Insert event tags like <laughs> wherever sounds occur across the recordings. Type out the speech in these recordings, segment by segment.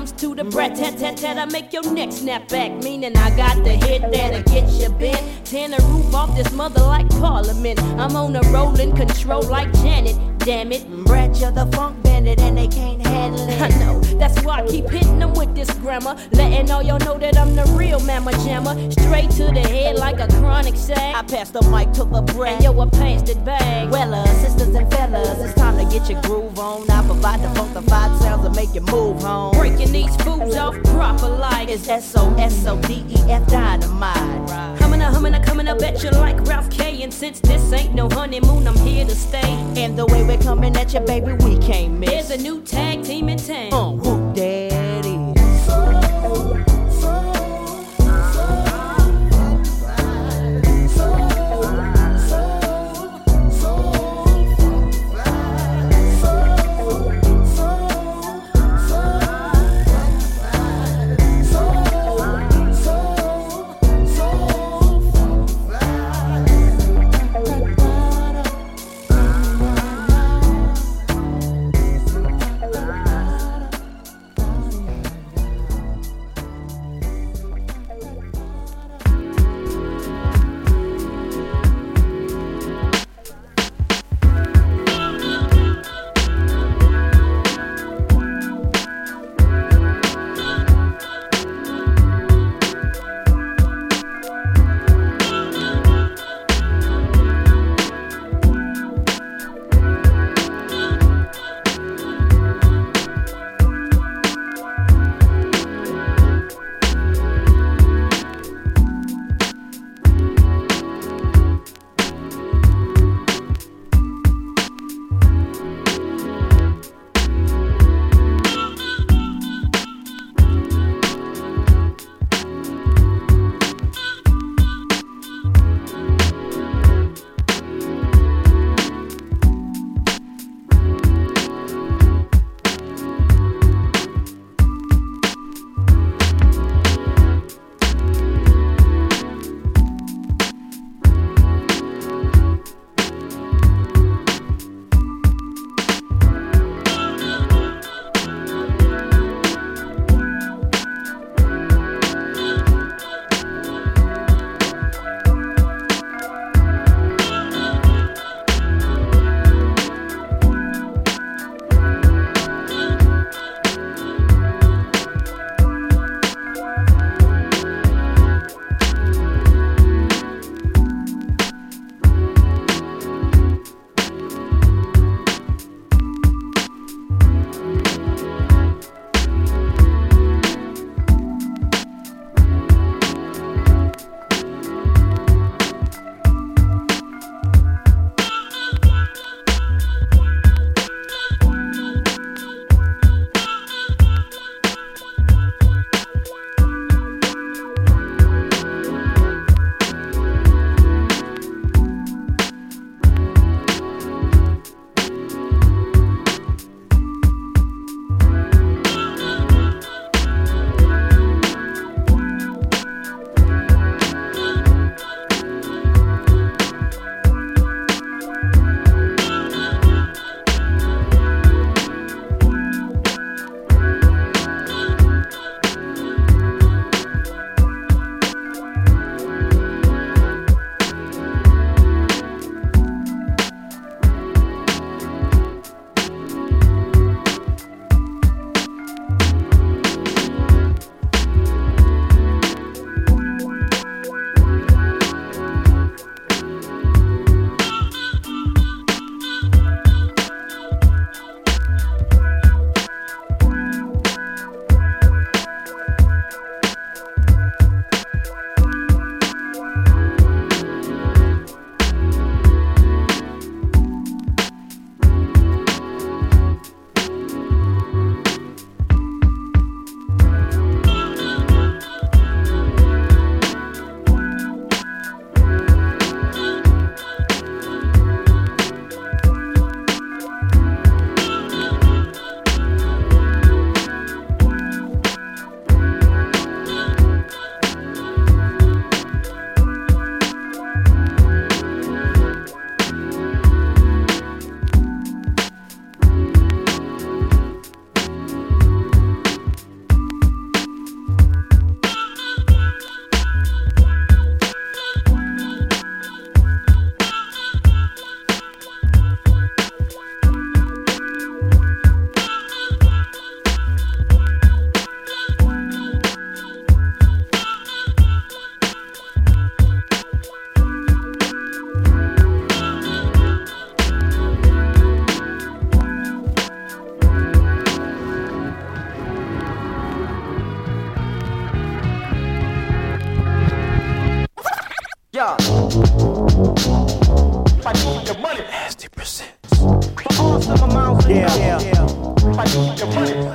comes to the brat tat tat tat, I make your neck snap back. Meaning I got the hit that'll get you bent. Tear the roof off this mother like Parliament. I'm on a rolling control like Janet. Damn it, Brat, you're the funk and they can't handle it. <laughs> I know, that's why I keep hitting them with this grammar. Letting all y'all know that I'm the real mamma jammer. Straight to the head like a chronic sack. I pass the mic to the brat. And yo, I passed it back. Well, uh, sisters and fellas, it's time to get your groove on. I provide the funkified sounds that make you move home. Breaking these fools off proper like it's S O S O D E F dynamite. Humming a humming a coming up bet you like Ralph K. And since this ain't no honeymoon, I'm here to stay. And the way we're coming at you, baby, we can't miss. There's a new tag team in town. Uh,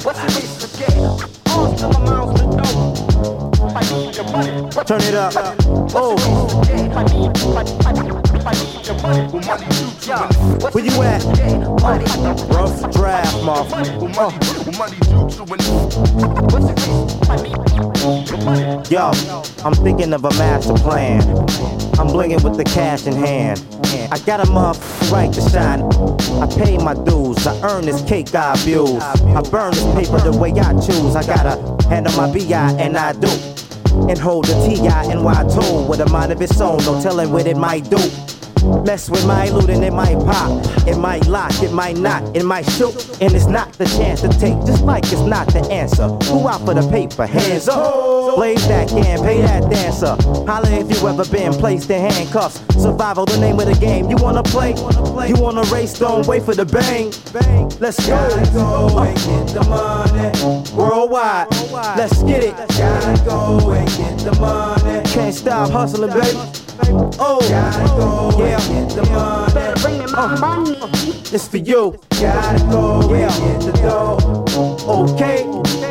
What's the. Turn it up. Oh. Where you at? Rough draft, motherfucker. Uh. Yo, I'm thinking of a master plan. I'm blinging with the cash in hand. I got a motherfucking right to shine. I pay my dues. I earn this cake I abuse. I burn this paper the way I choose. I gotta handle my BI and I do. And hold the TI and Y tune with a mind of its own. No telling what it might do. Mess with my loot and it might pop. It might lock, it might not, it might shoot. And it's not the chance to take, just like it's not the answer. Who out for the paper? Hands up. Blaze that can, pay that dancer. Holla if you ever been placed in handcuffs. Survival, the name of the game. You wanna play? You wanna race? Don't wait for the bang. Let's go. Gotta go and get the money. Worldwide, let's get it. Gotta go and get the money. Can't stop hustling, baby. Oh, gotta go yeah. and get the money. Better bring me my uh, money. It's for you. Gotta go yeah. and get the dough. Okay.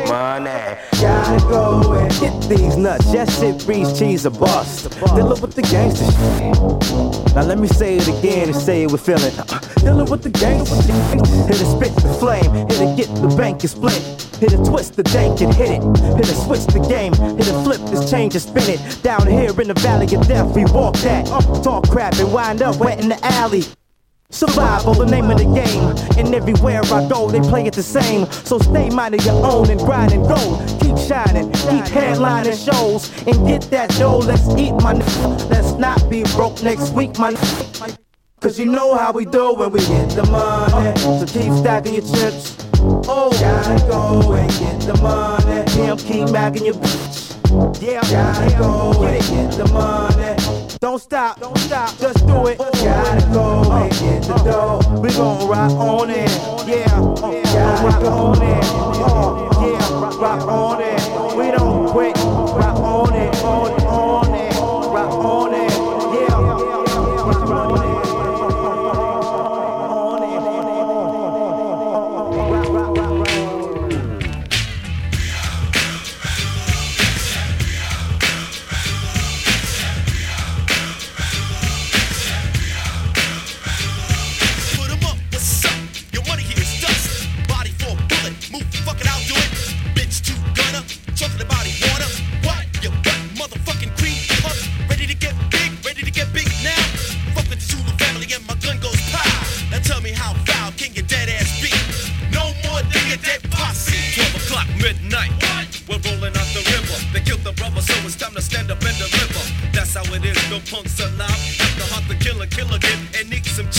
Money. Gotta go and hit these nuts. Yes, it breeds cheese a bust. Dealing with the gangster shit. Now let me say it again and say it with feeling. Uh, dealing with the gangster shit. Hit it spit the flame. Hit it get the bank and split. Hit it twist the dank and hit it. Hit it switch the game. Hit it flip this change and spin it. Down here in the valley of death, we walk that. Up, talk crap and wind up wet in the alley. Survival, the name of the game. And everywhere I go, they play it the same. So stay minded your own and grind and go. Keep shining, keep headlining shows. And get that dough, let's eat my n- Let's not be broke next week, my n- Cause you know how we do when we get the money. So keep stacking your chips. Oh, gotta go and get the money. Him keep bagging your bitch. Yeah, gotta go and get the money. Don't stop, don't stop, just do it. Gotta go and get the dough. We gon' rock on it, yeah. Gotta rock on it, uh, yeah. Rock on it. We don't quit. Rock on it, on it, on it. Rock on it,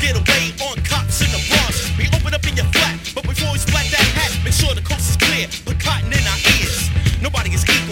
get away on cops in the Bronx. We open up in your flat, but before we splat that hat, make sure the coast is clear. Put cotton in our ears. Nobody is eating.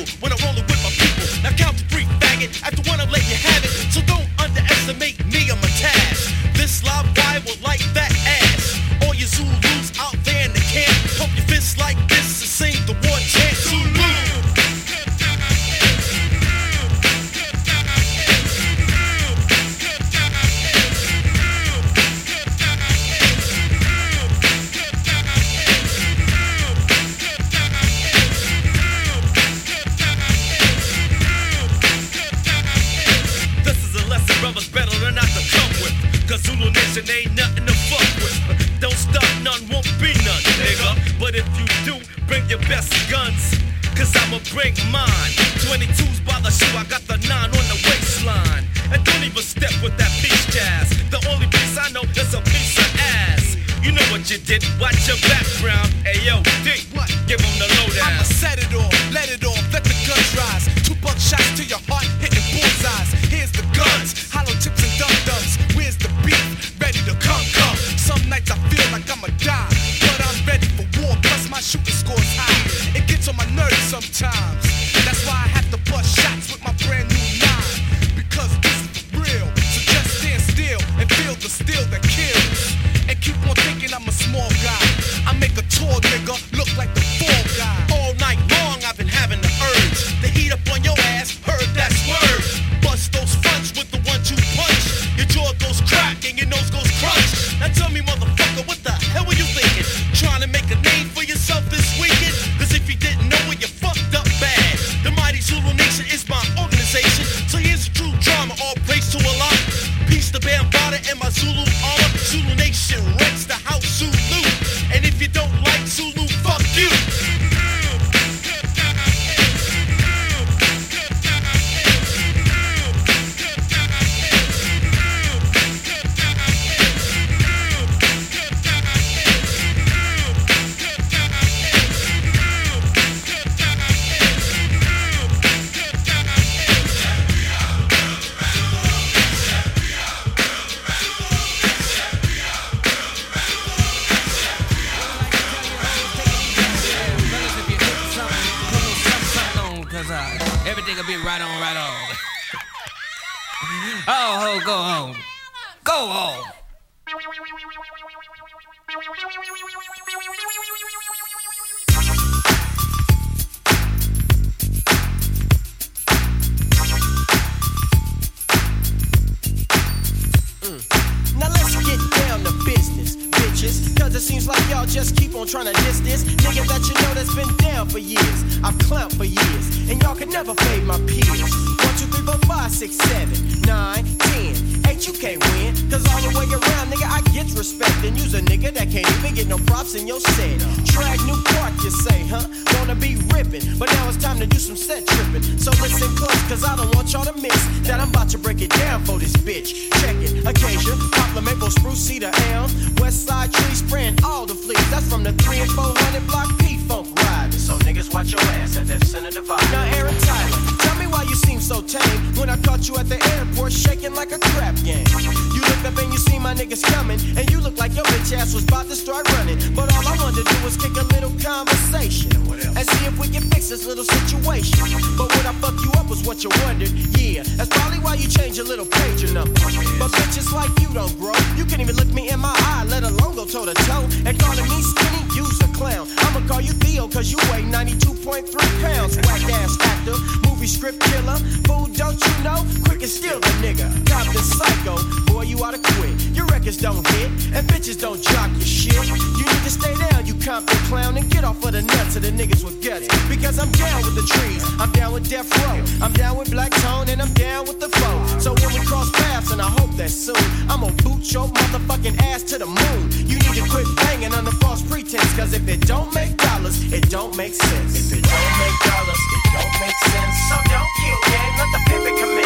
bitch was about to start running. But all I wanted to do was kick a little conversation and see if we can fix this little situation. But what I fuck you up was what you wondered. Yeah, that's probably why you change your little pager number. But bitches like you don't grow. You can even look me in my eye, let alone go toe to toe. And calling me skinny, you's a clown. I'ma call you Theo, cause you weigh 92.3 pounds. Whack ass actor, movie script killer. Food, don't you know? Quick and steal the nigga. Cop the psycho you ought to quit. Your records don't hit, and bitches don't jock your shit. You need to stay down, you compton clown, and get off of the nuts of the niggas with guts. Because I'm down with the trees, I'm down with death row, I'm down with black tone, and I'm down with the flow. So when we cross paths, and I hope that soon, I'm gonna boot your motherfucking ass to the moon. You need to quit banging on the false pretense, cause if it don't make dollars, it don't make sense. If it don't make dollars, it don't make sense. So don't you, gang, let the pivot commit.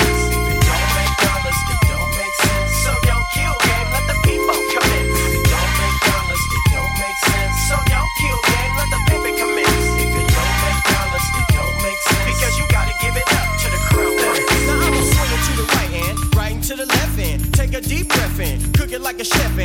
a chef.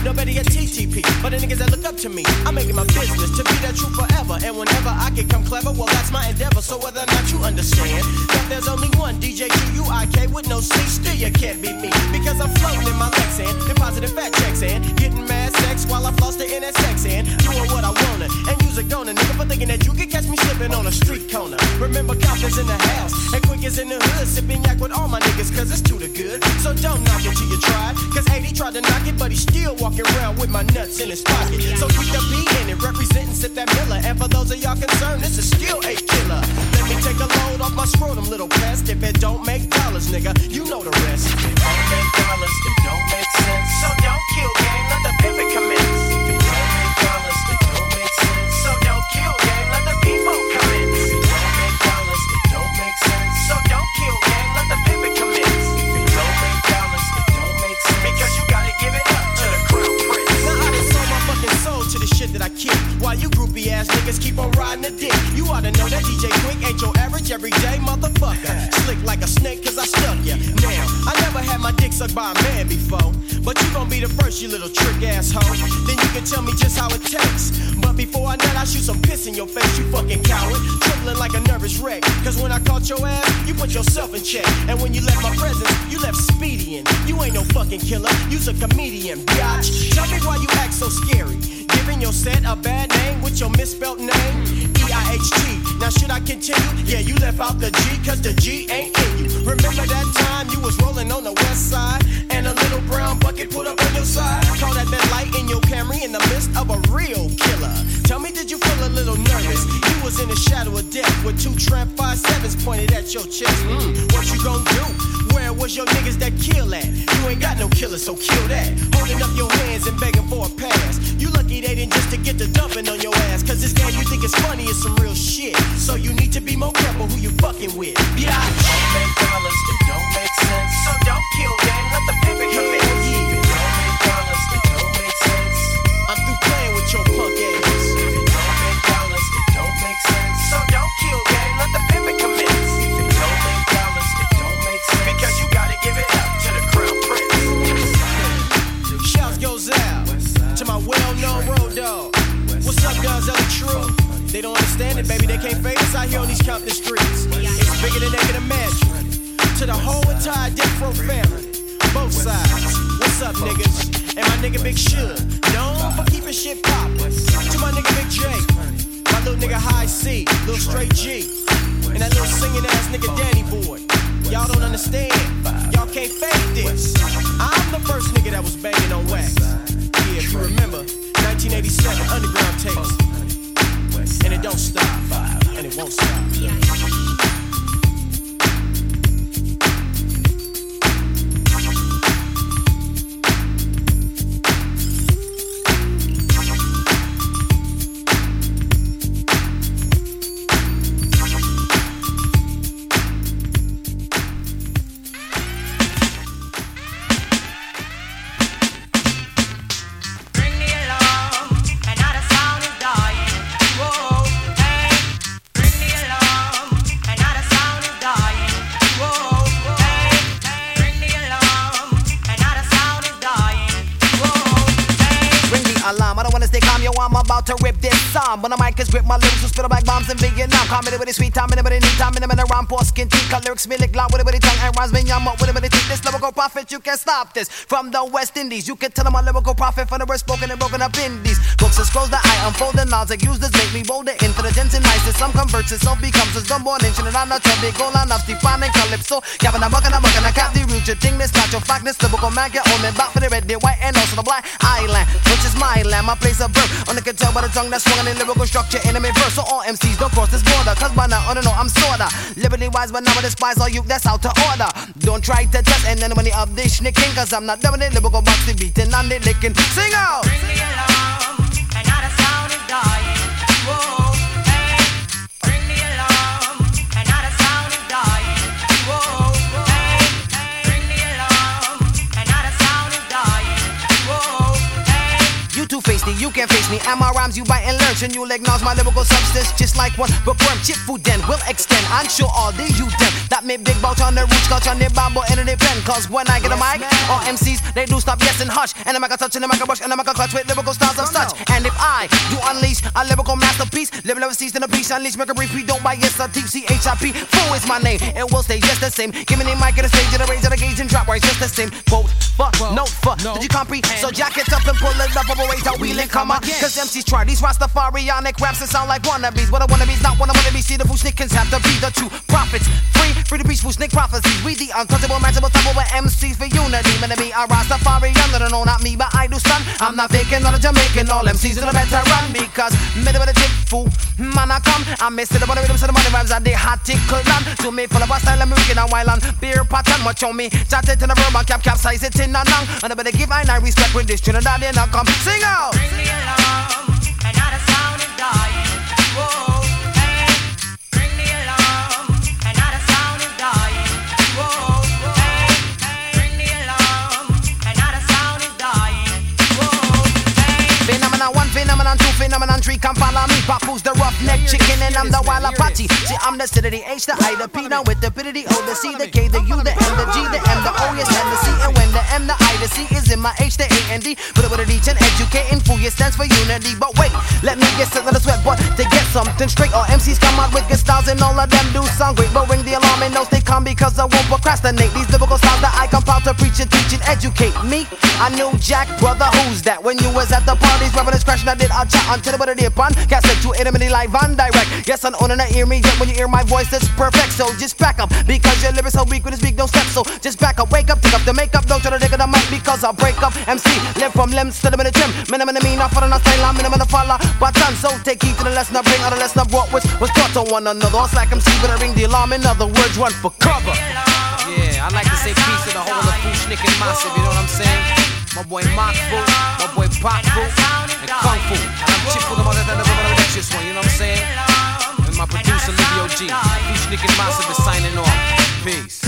TTP. But the niggas that look up to me, I make it my business to be that true forever. And whenever I can come clever, well, that's my endeavor. So whether or not you understand that there's only one DJ Q-U-I-K with no C, still you can't be me. Because I'm floating in my legs and depositing fat checks and getting mad sex while I floss the NSX and doing what I wanna. And use a gonna, nigga, for thinking that you can catch me slipping on a street corner. Remember, Compton's in the house, and Quik is in the hood, sipping yak with all my niggas, cause it's too the good. So don't knock it till you try, cause 80 tried to knock it, but he's still walking around with my nuts in his pocket. So keep the beat in it, representing Sip that Miller. And for those of y'all concerned, this is still a killer. Let me take a load off my scrotum, little pest. If it don't make dollars, nigga, you know the rest. If it don't make dollars, it don't ain't everyday motherfucker. Slick like a snake cause I stuck ya. Now, I never had my dick sucked by a man before. But you gon' be the first, you little trick ass asshole. Then you can tell me just how it tastes. But before I nut, I shoot some piss in your face, you fucking coward. Trembling like a nervous wreck. Cause when I caught your ass, you put yourself in check. And when you left my presence, you left speeding. You ain't no fucking killer, you's a comedian, biatch. Tell me why you act so scary. Giving your set a bad name with your misspelt name. E-I-H-T. Now should I continue? Yeah, you left out the G cause the G ain't in you. Remember that time you was rolling on the west side and a little brown bucket put up on your side? Call that that light in your Camry in the midst of a real killer. Tell me, did you feel a little nervous? Was in the shadow of death with two tramp five sevens pointed at your chest. Mm, what you gon' do? Where was your niggas that kill at? You ain't got no killer, so kill that. Holding up your hands and begging for a pass. You lucky they didn't just to get the dumping on your ass. Cause this game you think is funny is some real shit. So you need to be more careful who you fucking with. Yeah, don't make dollars, it don't make sense. So don't kill game, let the dog. What's up, guys? Ellie True. They don't understand it, baby. They can't fade us out here on these Compton streets. It's bigger than they can imagine. To the whole entire Death Row family, both sides. What's up, niggas? And my nigga Big Shug, known for keeping shit poppin'. To my nigga Big J, my little nigga Hi-C, little straight G, and that little singing ass nigga Danny Boy. Y'all don't understand. Y'all can't fake this. I'm the first nigga that was banging on wax. Yeah, if you remember, 1987 underground tapes. And it don't stop, and it won't stop. Vietnam. Comedy with a sweet time, in the need time, in the minute, round, poor skin, cut lyrics, me lick loud with a bit of tongue, and rhymes, me yum up with a lyrical prophet, you can't stop this. From the West Indies, you can tell I'm a lyrical prophet from the worst spoken and broken up indies. Books and scrolls that I unfold and laws that use this make me bolder, intelligence and nice. Some converts, it some becomes a dumb born ancient, and I'm not big goal enough, defining calypso. Gavin, I'm mucking, I'm mucking, I cap the root, your this not your fact, lyrical man, get on me, back for the red, the white, and also the black island, which is my land, my place of birth. Only can tell by the tongue that's swung in lyrical structure, enemy verse. So all MCs don't cross this border, cause by now, I don't know, I'm sorta liberty wise, but now I despise all you that's out to order. Don't try to test and any of this snicking, cause I'm not doing it, lyrical box the beating and the licking. Sing out! Bring the alarm, You two faced it, you You can't face me and my rhymes you bite and learn. And you'll acknowledge my lyrical substance just like one bookworm. Chip food then will extend. I'm sure all the you them that make big bout on the roots, cause on the bamboo and the pen. Cause when I get a mic, all MCs they do stop yes and hush. And I'm a touch and I'm a brush and I'm a clutch with lyrical styles of oh, such. And if I do unleash a lyrical masterpiece, live never cease in a piece, unleash, make a repeat, don't buy yes, a TCHIP. Fool is my name, it will stay just the same. Give me the mic at the stage, and the range of the gauge and drop right just the same. Quote, fuck, note, fuck, did you comprehend? So jack it up and pull it up, operate a wheel and come on. Cause MCs try these Rastafarianic raps and sound like wannabes. What a wannabe's not one of wannabees. See the snickers have to be the true prophets. Free, free to peaceful snake prophecies. We the untouchable, matchable, double MCs for unity. Man, to be a Rastafari, no, no, not me, but I do stun. I'm not faking, not a Jamaican. All MCs are the better run because middle of the tip fool. Man, I come. I'm missing the money rhythms and the money rhymes and the hot tickle down. To me, full of a style, American and wild and beer pattern. Much on me. Chat it in the verb and cap capsize it in a nang. And I better give I respect when this Trinidad in a come. Sing out. Bring along, and not the sound is dying. Phenomenon three, come follow me. Papoose the roughneck chicken, and I'm the wild Apache. See, I'm the city, the H, the I, the P, now with the P to the O, the C, the K, the U, the M, the G, the M, the O, yes, and the C. And when the M, the I, the C is in my H, the A, and D. Put it with a reach and educating, fool, it stands for unity. But wait, let me get set on the sweat, but something straight, all MCs come out with good styles, and all of them do sound great. But ring the alarm and know they come because I won't procrastinate. These lyrical styles that I compile to preach and teach and educate me. I knew Jack, brother, who's that? When you was at the parties, rubbing and scratching, I did a chat until the dip on. Got set to intimately live on direct. Yes, I'm on and I hear me. Yet when you hear my voice, it's perfect. So just back up because your lyrics so weak when it's big, don't step. So just back up, wake up, take up the makeup, don't try to dig the mic because I'll break up. MC, live from limbs to the minute trim. Minimum to me, not for the style, I'm minimum to follow. But done, so take heed to the lesson I bring, or the lesson I brought, which was taught to one another. It's like MC, but I ring the alarm. In other words, run for cover. Yeah, I like to say peace to the whole of Fushnik and Massive, you know what I'm saying? My boy Moc Fu, my boy Poc Fu, and Kung Fu. And I'm Chip for the mother that never gonna let this one, you know what I'm saying? And my producer Livio G. Fushnik and Massive is signing off. Peace.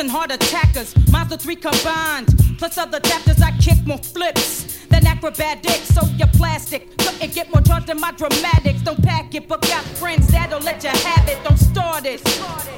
And heart attackers. Mazda 3 combined. Plus other chapters, I kick more flips than acrobatics. So you're plastic. Couldn't get more charged than my dramatics. Don't pack it, but got friends that'll let you have it. Don't start it,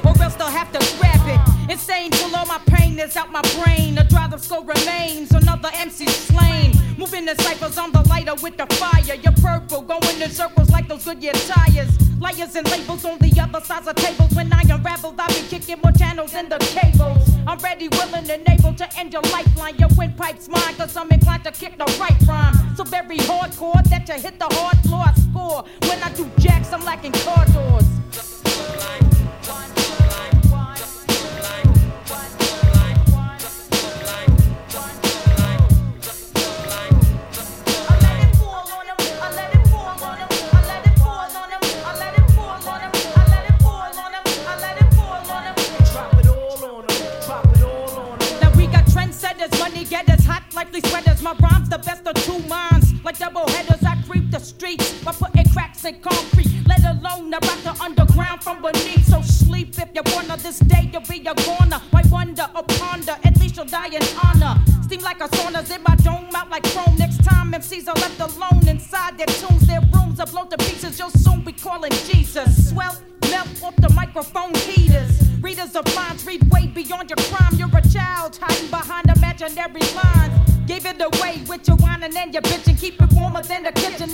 or else they'll have to grab it. Insane till all my pain is out my brain. The drive of slow remains. Another MC slain. Moving the ciphers on the lighter with the fire. You're purple, going in circles like those Goodyear tires. Liars and labels on the other sides of tables. When I unravel, I'll be kicking more channels than the cables. I'm ready, willing, and able to end your lifeline. Your windpipe's mine, cause I'm inclined to kick the right rhyme. So very hardcore that you hit the hard floor. I score. When I do jacks, I'm lacking car doors.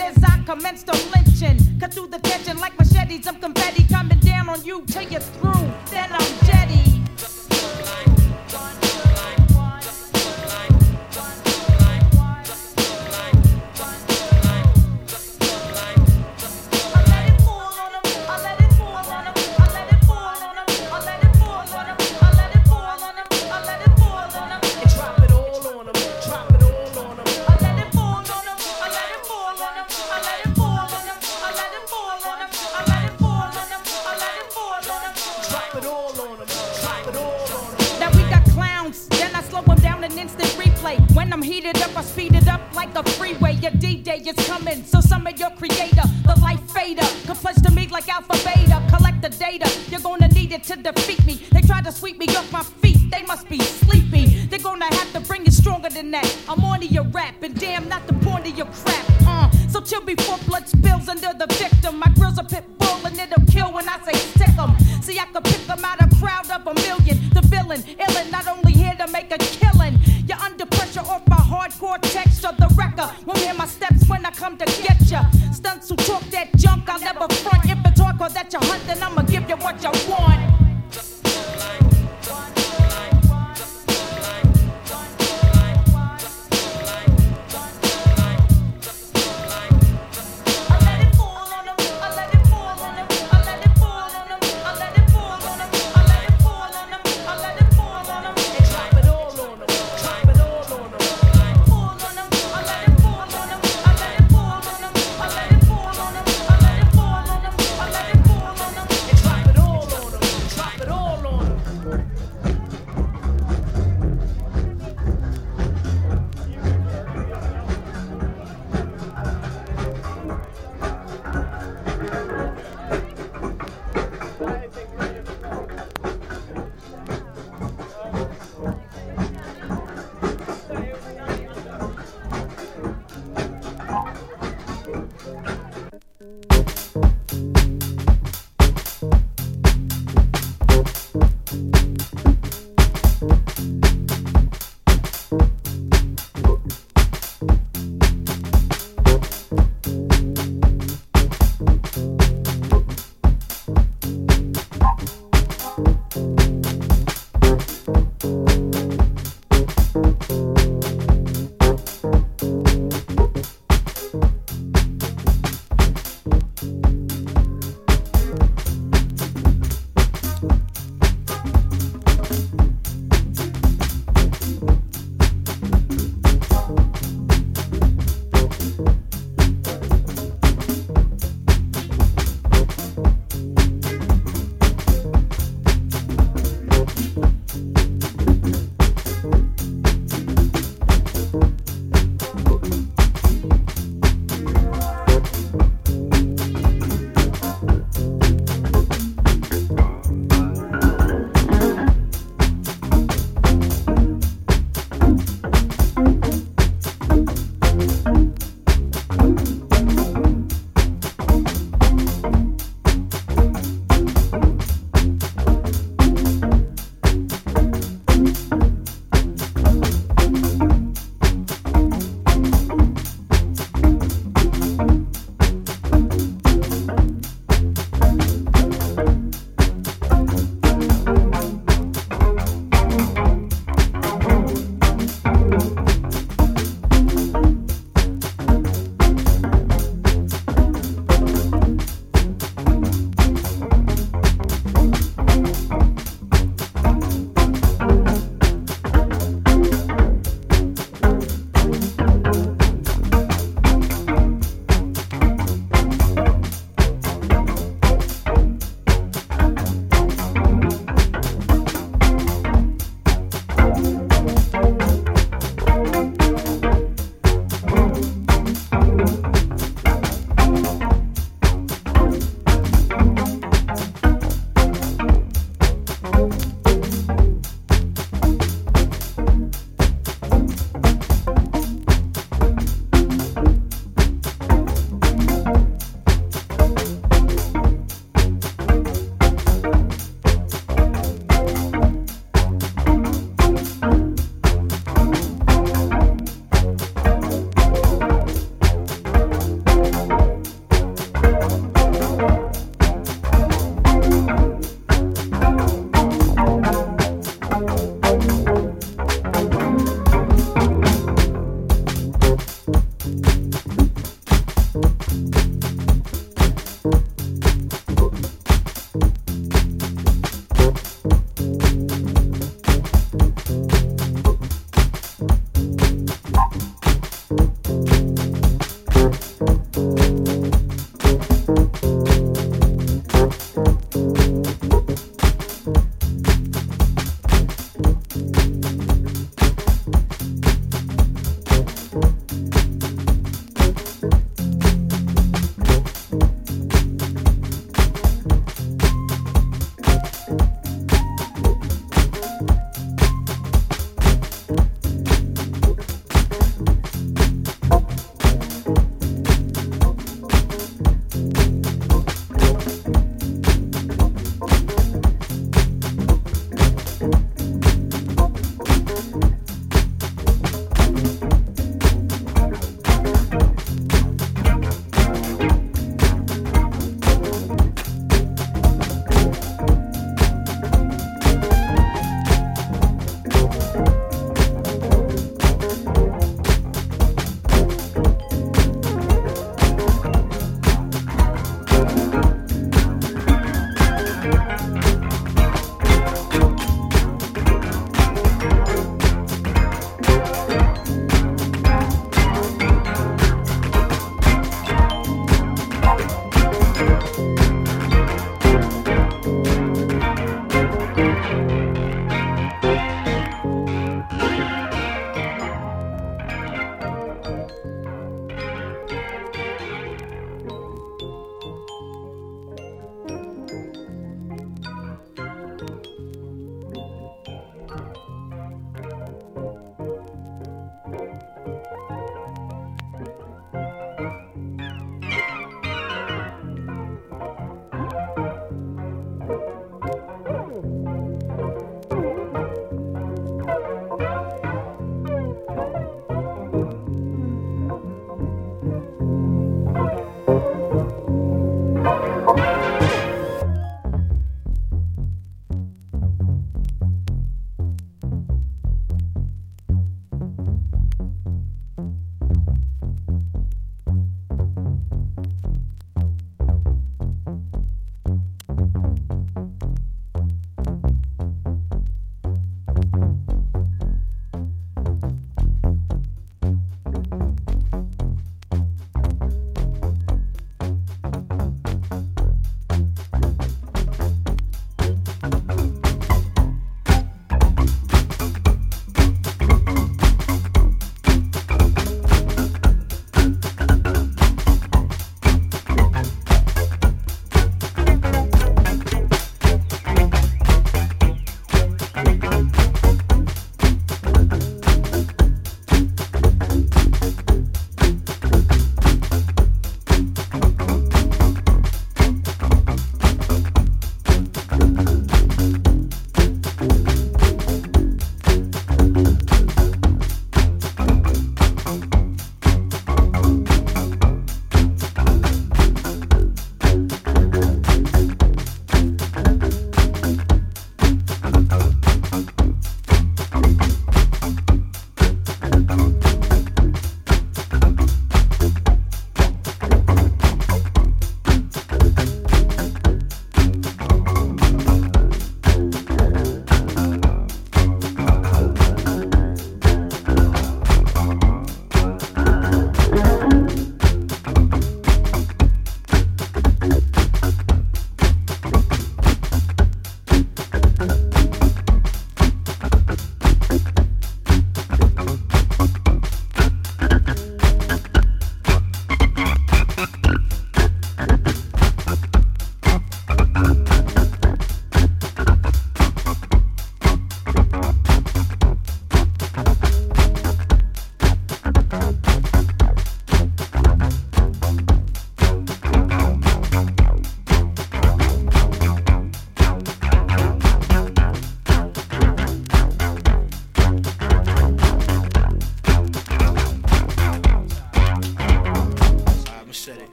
As I commence the lynching. Cut through the tension like machetes. I'm confetti coming down on you till you're through.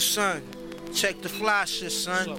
Son, check the fly shit, son.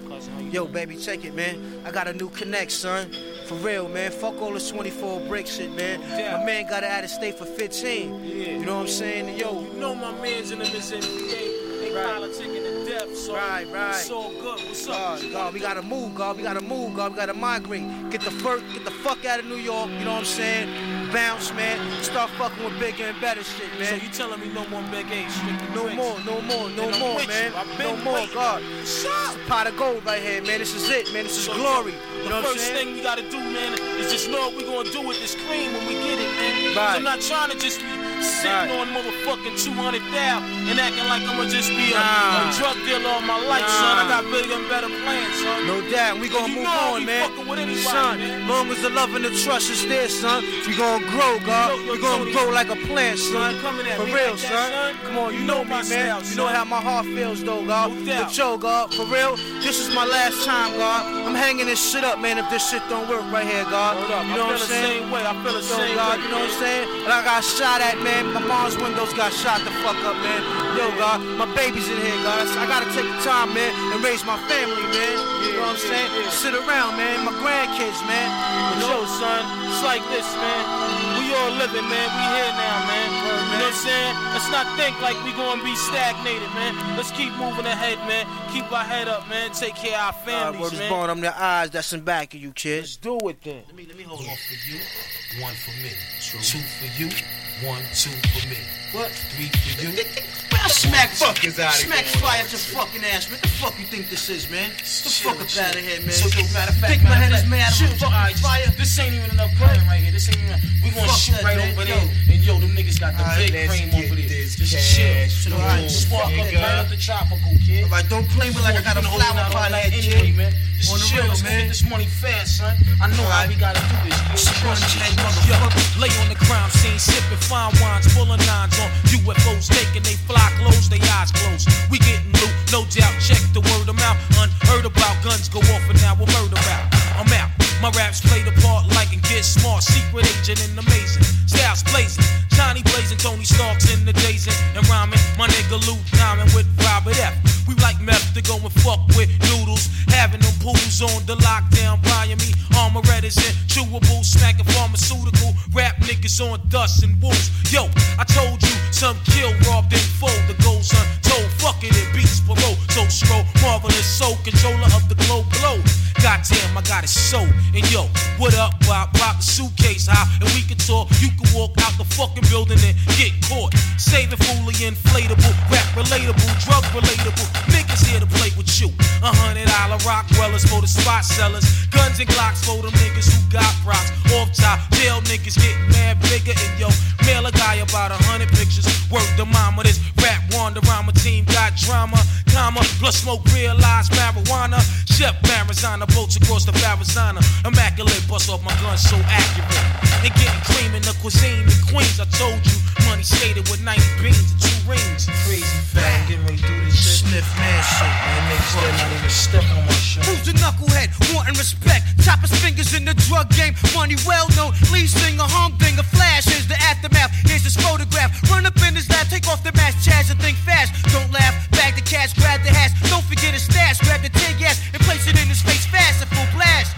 Yo, baby, check it, man. I got a new connect, son. For real, man. Fuck all this 24 brick shit, man. My man got out of state for 15. You know what I'm saying? And yo, You know my man's in the NBA. They politicking to death, so Right, right. it's all. What's up? God, God, we gotta move, God. We gotta move, God. We gotta migrate. Get the fuck, get the fuck out of New York. You know what I'm saying? Bounce, man. Start fucking with bigger and better shit, man. So you telling me no more Big A, strictly No bricks. more, no more, no And more, man. No more, waiting. God. Shut It's a pot of gold right here, man. This is it, man. This is So, glory. The You know what I'm first thing we gotta do, man, is just know what we gonna do with this cream when we get it, man. Right. I'm not trying to just be sitting on motherfucking 200 thou and acting like I'ma just be a, Nah. a drug dealer all my life, Nah. son. I got bigger and better plans, son. No doubt, we gonna move on, man. With anybody, son, man. long as the love and the trust is there, son, we gonna grow, God. Yo, yo, we gonna grow like a plant, son. coming at For me real, like that, son. Come on, you, You know, know me, my man. you know how my heart feels, though, God. No doubt. But yo, God, for real, this is my last time, God. I'm hanging this shit up, man. If this shit don't work right here, God. You I know feel what I'm saying? same way. I feel the Yo, same God, way. you know what I'm saying? And I got shot at, man. My mom's windows got shot the fuck up, man. Yo, God, my baby's in here, God. I gotta take the time, man, and raise my family, man. You know what I'm saying? Sit around, man. My grandkids, man. But yo, son, it's like this, man. We all living, man. We here now, man. You know what I'm saying? Let's not think like we gonna be stagnated, man. Let's keep moving ahead, man. Keep our head up, man. Take care of our families, word is man. born, I'm the eyes that's in back of you, kids. do it then. Let me let me hold on for you. One for me. Two for you. One, two for me. What? Three for you. I smack Fuck is outta Smack here. fly at your fucking ass, man. The fuck you think this is, man? The fuck up out of here, man. So, yo, matter of fact, think my head is made out of fucking fire? This ain't even enough cutting right here. This ain't even. We gonna Fuck shoot that, right man. over Yo. there. And yo, them niggas got the big frame over there. this Just cash chill. moving, Alright, spark up nigga. right up the tropical, kid. Alright, don't play me like I got a You been holding flower all pot head, anyway, man. Just On the chill, real, man. get this money fast, son. I know how we gotta do this, kid. Sponge head Yo, motherfucker. lay on the crime scene, sipping fine wines, full of nines on UFOs, taking they fly clothes, they eyes closed. We getting loot, no doubt. Check the word of mouth. Unheard about guns go off, and now we're murder out. I'm out. My raps play the part like and get smart. Secret agent and amazing. Styles blazing. Johnny blazing, Tony Starks in the days and rhyming. My nigga Luke Diamond with Robert F. We like meth to go and fuck with noodles. Having them pools on the lockdown, buying me armor and chewable, smacking pharmaceutical. Rap niggas on dust and wolves. Yo, I told you some kill robbed and fold. The goals untold. Fuck it, it beats parole. So scroll, marvelous soul, controller of the globe globe. Goddamn, I got it so. And yo, what up, Bob? Pop the suitcase high, and we can talk. You can walk out the fucking building and get caught. Saving fully inflatable, rap relatable, drug relatable. Niggas here to play with you. A hundred dollar rock wellers for the spot sellers. Guns and Glocks for them niggas who got props. Off top, jail niggas getting mad bigger. And yo, mail a guy about a hundred pictures. Work the mama, this rap wander rhymer team got drama. Comma, plus smoke realized marijuana. Chef Marizana, boats across the Farazana. Immaculate, bust off my gun so accurate. And getting cream in the cuisine in Queens. I told you, money skated with 90 beans and two rings. Crazy fat, getting ready this shit. Sniff man shit. Man, niggas still not even stepping on my shit. Who's the knucklehead? Wanting respect. Chop his fingers in the drug game. Money well known. Lead singer, humdinger. Flash. Here's the aftermath. Here's his photograph. Run up in his lap. Take off the mask. Chaz and think fast. Don't laugh. Bag the cash. Grab the hash. Don't forget his stash. Grab the tear gas and place it in his face fast. A full blast.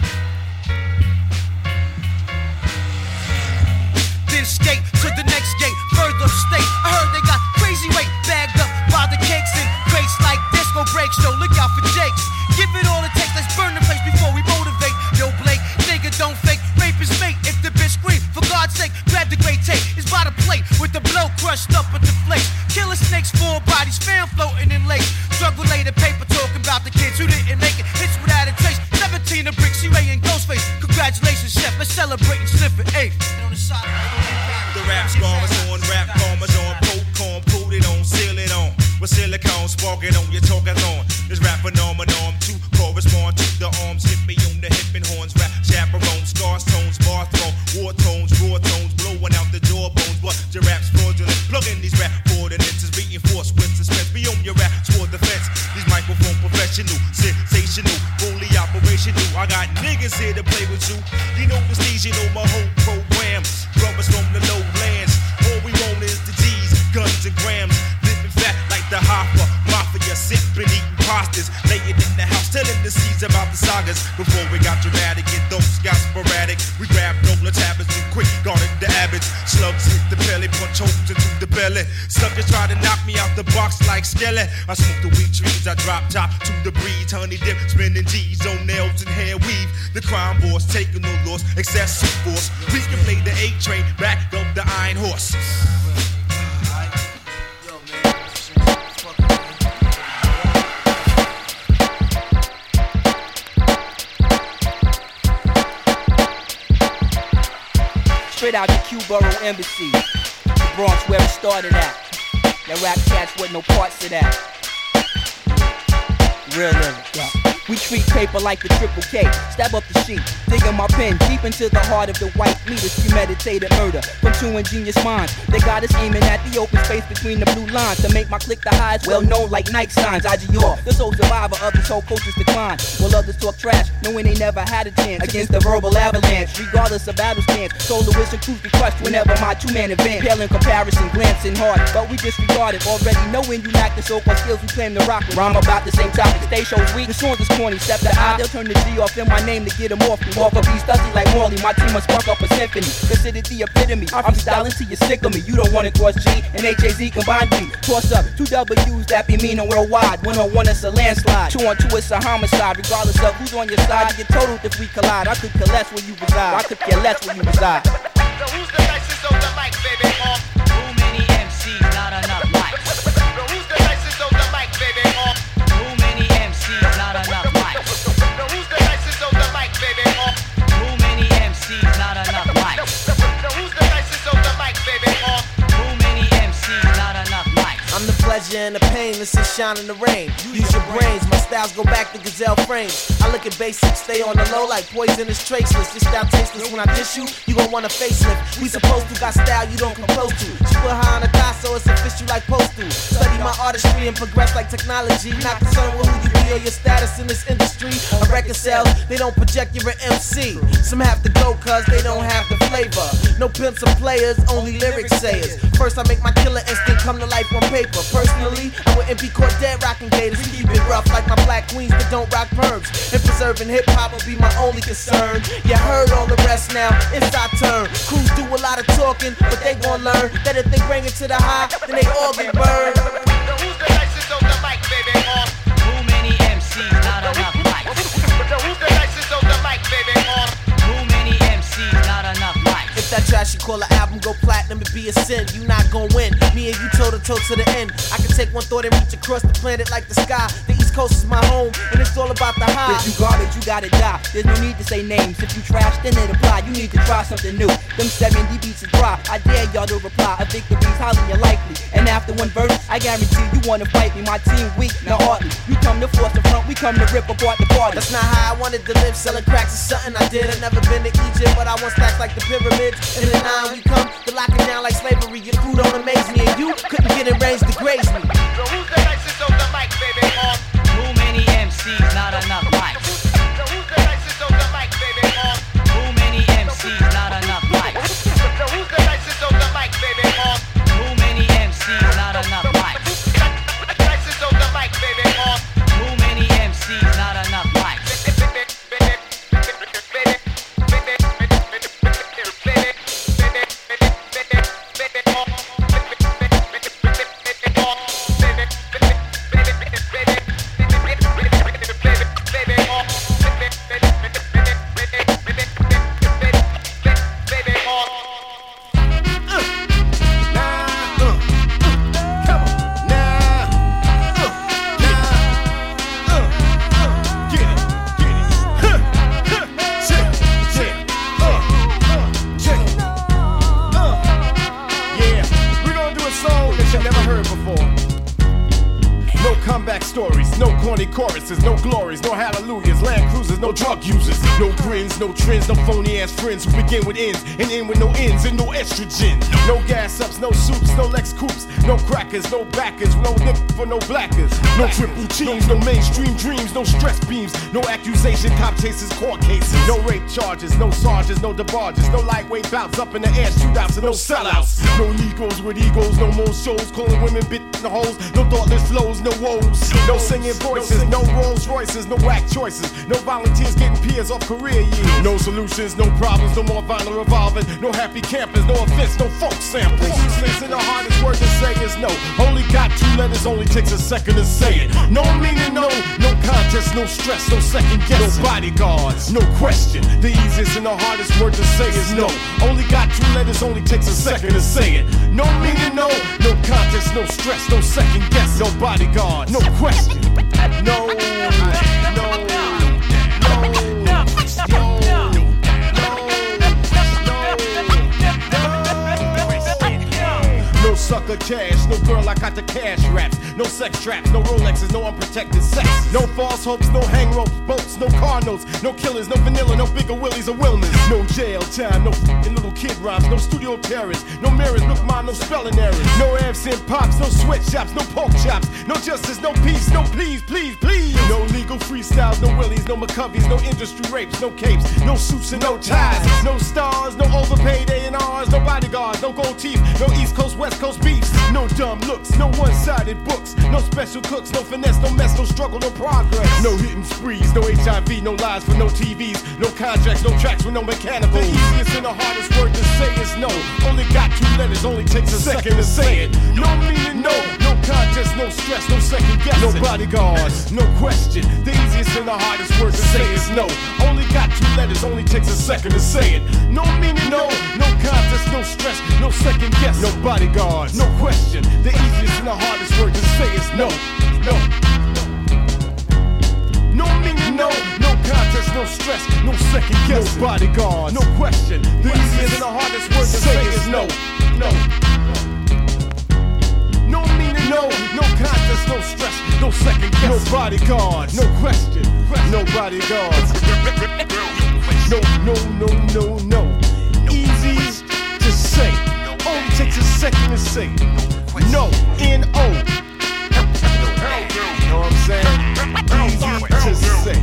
Then skate to the next gate, further upstate. I heard they got crazy weight bagged up by the cakes and crates like disco breaks. Yo, look out for Jakes. Give it all it takes. Let's burn the place before we motivate. Yo, Blake, nigga, don't fake. Rape his mate. If the bitch scream, for God's sake, grab the great tape. It's by the plate with the blow crushed up at the flakes. Killer snakes, four bodies, fan floating in lakes. Drug related paper talking about the kids who didn't make it. Hits without a trace. 17 of bricks, C-Ray and Ghostface. Congratulations, chef. Let's celebrate and sniff it. On the rap scarmers on, rap farmers on, popcorn, put it on, seal it on. With silicone, sparking on, your talkers on. This rap phenomenon to correspond to the arms, hit me on the hip and horns, rap chaperone, scars, tones, bar throne, war tones, professional, sensational, fully operational. I got niggas here to play with you. You know the stage, you know my whole program. Brothers from the lowlands. All we want is the G's, guns and grams. Living fat like the Hopper, Mafia. a sip eating pastas. Laying in the house, telling the seeds about the sagas. Before we got dramatic and those got sporadic, we grabbed Nola tablets and quick guarded the abbots. Slugs hit the belly, punch holes into the belly. Suckers try to knock me out the box like Skelly. I smoke the weed trees, I drop top to the breeze. Honey dip, spinning G's on nails and hair weave. The crime boss taking no loss, excessive force. We can play the A train, back up the iron horse. Out the Q-Borough Embassy, the Bronx where it started at. That rap cats with no parts of that. Real lyrics. We treat paper like the triple K. Stab up the sheet, digging my pen deep into the heart of the white. It's premeditated murder from two ingenious minds. They got us aiming at the open space between the blue lines to make my click the highest, well known like Nike signs. IGR, the sole survivor of this whole culture's decline. While others talk trash, knowing they never had a chance against the verbal avalanche. Regardless of battle stance, soloists and crews be crushed whenever my two-man advance. Pale in comparison, glancing hard, but we disregard it. Already knowing you lack the so-called skills we claim to rock. Rhyme about the same topic, stay shows weak. The songs corny, step the I, they'll turn the G off in my name to get them off. me. Walk a beast dusty like Morley, my team must spark up a symphony. Considered the epitome, I'm styling till you're sick of me. You don't wanna cross G and HAZ combined me. Toss up two W's that be meaning worldwide. One on one, it's a landslide. Two on two, it's a homicide. Regardless of who's on your side, you get totaled if we collide. I could care less where you reside. I could care less where you reside. So who's the nicest on the mic, baby? Pleasure and the pain, this is shine in the rain. Use your brains, my styles go back to gazelle frames. I look at basics, stay on the low like poisonous traceless. Your style tasteless when I dish you, you gon' want a facelift. We supposed to got style you don't come close to. She put her on a thigh so it's official like postal. Study my artistry and progress like technology. Not concerned with who you be or your status in this industry. A record sales, they don't project you're an MC. Some have to go cause they don't have the flavor. No pimps or players, only lyric sayers. First I make my killer instinct come to life on paper. Personally, I wouldn't be caught dead rocking gators. Keep it rough like my black queens that don't rock perms. And preserving hip hop will be my only concern. You heard all the rest now, it's our turn. Crews do a lot of talking, but they gon' learn that if they bring it to the high, then they all get burned. who's the nicest on the mic, baby? Mics. If that trash you call an album go platinum, it be a sin. You not gon' win. Me and you toe to toe to the end. I can take one thought and reach across the planet like the sky. The East Coast is my home, and it's all about the high. If you garbage, you gotta die. There's no need to say names. If you trash, then it apply. You need to try something new. Them 70 beats is dry. I dare y'all to reply. A victory's highly unlikely. And after one verse, I guarantee you wanna fight me. My team weak, now hardly. You come to force the front, we come to rip apart the party. That's not how I wanted to live. Selling cracks is something I did. I never been to Egypt, but I want stacks like the pyramids. The nine, we come to lock it down like slavery. Your crew don't amaze me, and you couldn't get in range to graze me. so who's the nicest on the mic, baby? Too many MCs, not enough mics. so who's the nicest on the mic, baby? Cop chases, court cases, no rape charges, no sergeants, no debarges, no lightweight bouts up in the air, shootouts and no sellouts, no Negroes with egos, no more shows calling women bit no holes, no thoughtless flows, no woes. No singing voices, no Rolls Royces, no whack choices. No volunteers getting peers off career years. No solutions, no problems, no more vinyl revolving. No happy campers, no offense, no folk samples. Useless and the hardest word to say is no. Only got two letters, only takes a second to say it. No meaning, no, no contest, no stress, no second guess. No bodyguards, no question. The easiest and the hardest word to say is no. Only got two letters, only takes a second to say it. No meaning, no, no contest, no stress, no second guess. No bodyguards, no question. No, sucker no girl I got the cash raps, no sex traps, no Rolexes, no unprotected sex, no false hopes, no hang ropes, boats, no car notes, no killers, no vanilla, no bigger willies or Wilmers, no jail time, no fing little kid rhymes, no studio terrorists, no mirrors, look mine, no spelling errors, no absent pops, no sweatshops, no pork chops, no justice, no peace, no please, please, please, no legal freestyles, no willies, no McCoveys, no industry rapes, no capes, no suits and no ties, no stars, no overpaid A&Rs, no bodyguards, no gold teeth, no East Coast, West Coast beefs, no dumb looks, no one-sided books, no special cooks, no finesse, no mess, no struggle, no progress, no hitting sprees, no HIV, no lies for no TVs, no contracts, no tracks with no mechanical. The easiest and the hardest word to say is no. Only got two letters, only takes a second to say it. No meaning, no, no contest, no stress, no second guess, no bodyguards, no question. The easiest and the hardest word to say is no. Only got two letters, only takes a second to say it. No meaning, no, no contest, no stress, no second guess, no bodyguards, no question. The easiest and the hardest word to say is no, no. No meaning, no, no contest, no stress, no second guess, no bodyguards, no question. The easiest and the hardest word to say is no, no. No meaning, no, no contest, no stress, no second guess, no bodyguards, no question, no bodyguards. <laughs> No, no, no, no, no. Easy to say, six a second to say No, N O. You know what I'm saying? Easy to say.